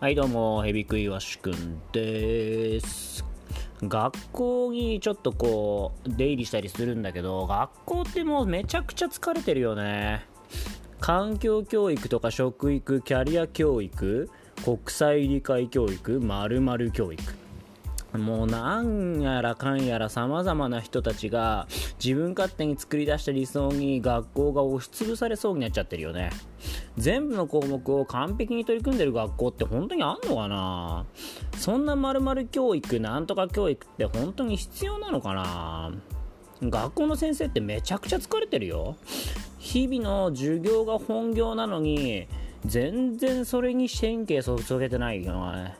はいどうもヘビクイワシくんです。学校にちょっとこう出入りしたりするんだけど学校ってもうめちゃくちゃ疲れてるよね。環境教育とか食育キャリア教育国際理解教育まる教育。もうなんやらかんやらさまざまな人たちが自分勝手に作り出した理想に学校が押しつぶされそうになっちゃってるよね。全部の項目を完璧に取り組んでる学校って本当にあんのかな。そんなまる教育なんとか教育って本当に必要なのかな。学校の先生ってめちゃくちゃ疲れてるよ。日々の授業が本業なのに全然それに神経注げてないよね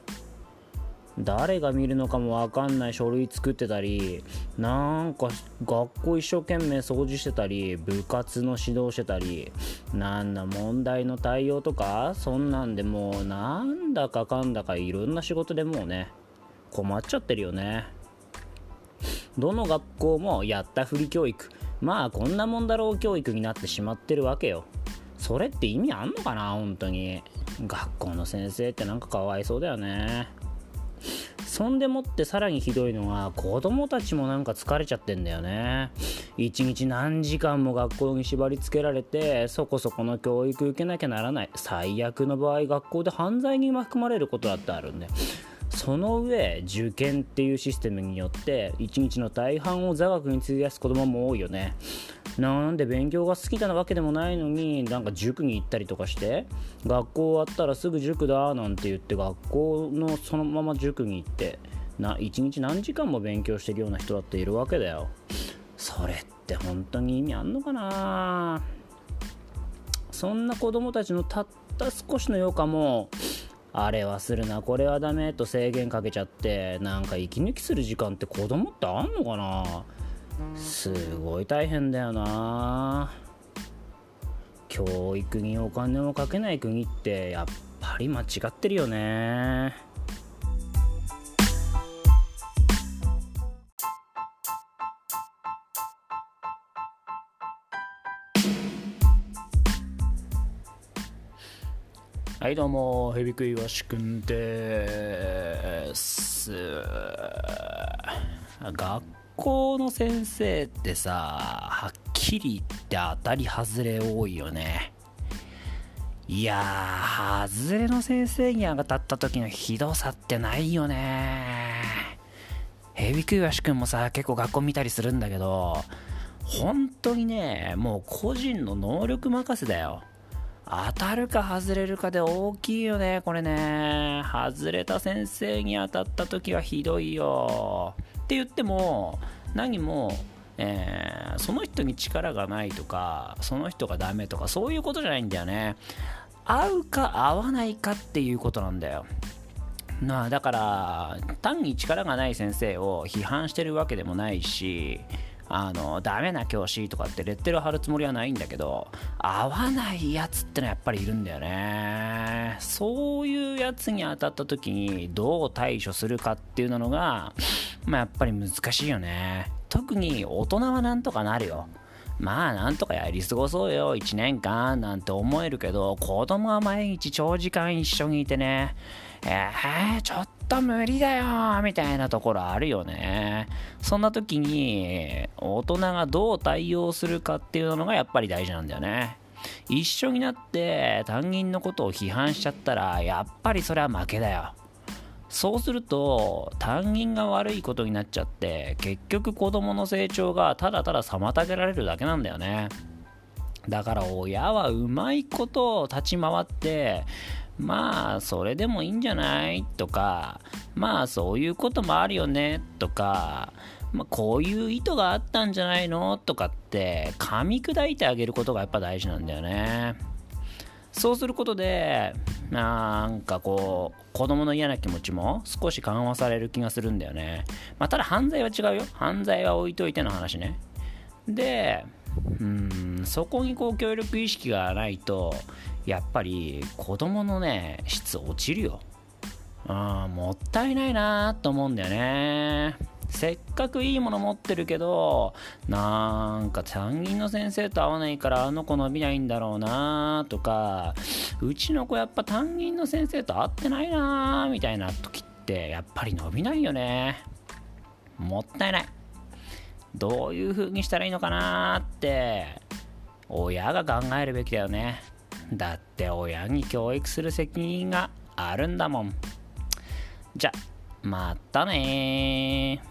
誰が見るのかも分かんない書類作ってたりなんか学校一生懸命掃除してたり部活の指導してたりなんだ問題の対応とかそんなんでもうなんだかかんだかいろんな仕事でもうね困っちゃってるよね。どの学校もやったふり教育まあこんなもんだろう教育になってしまってるわけよ。それって意味あんのかな本当に。学校の先生ってなんかかわいそうだよね。そんでもってさらにひどいのは子供たちもなんか疲れちゃってんだよね。一日何時間も学校に縛り付けられてそこそこの教育受けなきゃならない。最悪の場合学校で犯罪に巻き込まれることだってあるんでその上受験っていうシステムによって一日の大半を座学に費やす子供も多いよね。なんで勉強が好きなわけでもないのになんか塾に行ったりとかして学校終わったらすぐ塾だなんて言って学校のそのまま塾に行ってな1日何時間も勉強してるような人だっているわけだよ。それって本当に意味あんのかな？そんな子供たちのたった少しの余暇もあれはするなこれはダメと制限かけちゃってなんか息抜きする時間って子供ってあんのかな？すごい大変だよな。教育にお金をかけない国ってやっぱり間違ってるよね。はいどうもヘビクイワシくんです。学校の先生ってさはっきり言って当たり外れ多いよね。いやー外れの先生に当たった時のひどさってないよね。ヘビクイワシ君もさ結構学校見たりするんだけど本当にねもう個人の能力任せだよ。当たるか外れるかで大きいよねこれね。外れた先生に当たった時はひどいよ。って言っても何も、えー、その人に力がないとかその人がダメとかそういうことじゃないんだよね。合うか合わないかっていうことなんだよ。まあだから単に力がない先生を批判してるわけでもないしあのダメな教師とかってレッテル貼るつもりはないんだけど合わないやつってのはやっぱりいるんだよね。そういうやつに当たった時にどう対処するかっていうのがまあやっぱり難しいよね。特に大人はなんとかなるよ。まあなんとかやり過ごそうよ1年間なんて思えるけど子供は毎日長時間一緒にいてねえー、ちょっと無理だよみたいなところあるよね。そんな時に大人がどう対応するかっていうのがやっぱり大事なんだよね。一緒になって担任のことを批判しちゃったらやっぱりそれは負けだよ。そうすると担任が悪いことになっちゃって結局子供の成長がただただ妨げられるだけなんだよね。だから親はうまいこと立ち回ってまあそれでもいいんじゃないとかまあそういうこともあるよねとか、まあ、こういう意図があったんじゃないのとかって噛み砕いてあげることがやっぱ大事なんだよねそうすることでなんかこう子供の嫌な気持ちも少し緩和される気がするんだよね。まあただ犯罪は違うよ。犯罪は置いといての話ね。でうんそこにこう協力意識がないとやっぱり子供のね質落ちるよ。うんもったいないなと思うんだよね。せっかくいいもの持ってるけどなんか担任の先生と合わないからあの子伸びないんだろうなとかうちの子やっぱ担任の先生と合ってないなみたいな時ってやっぱり伸びないよね。もったいない。どういう風にしたらいいのかなって親が考えるべきだよね。だって親に教育する責任があるんだもん。じゃまたね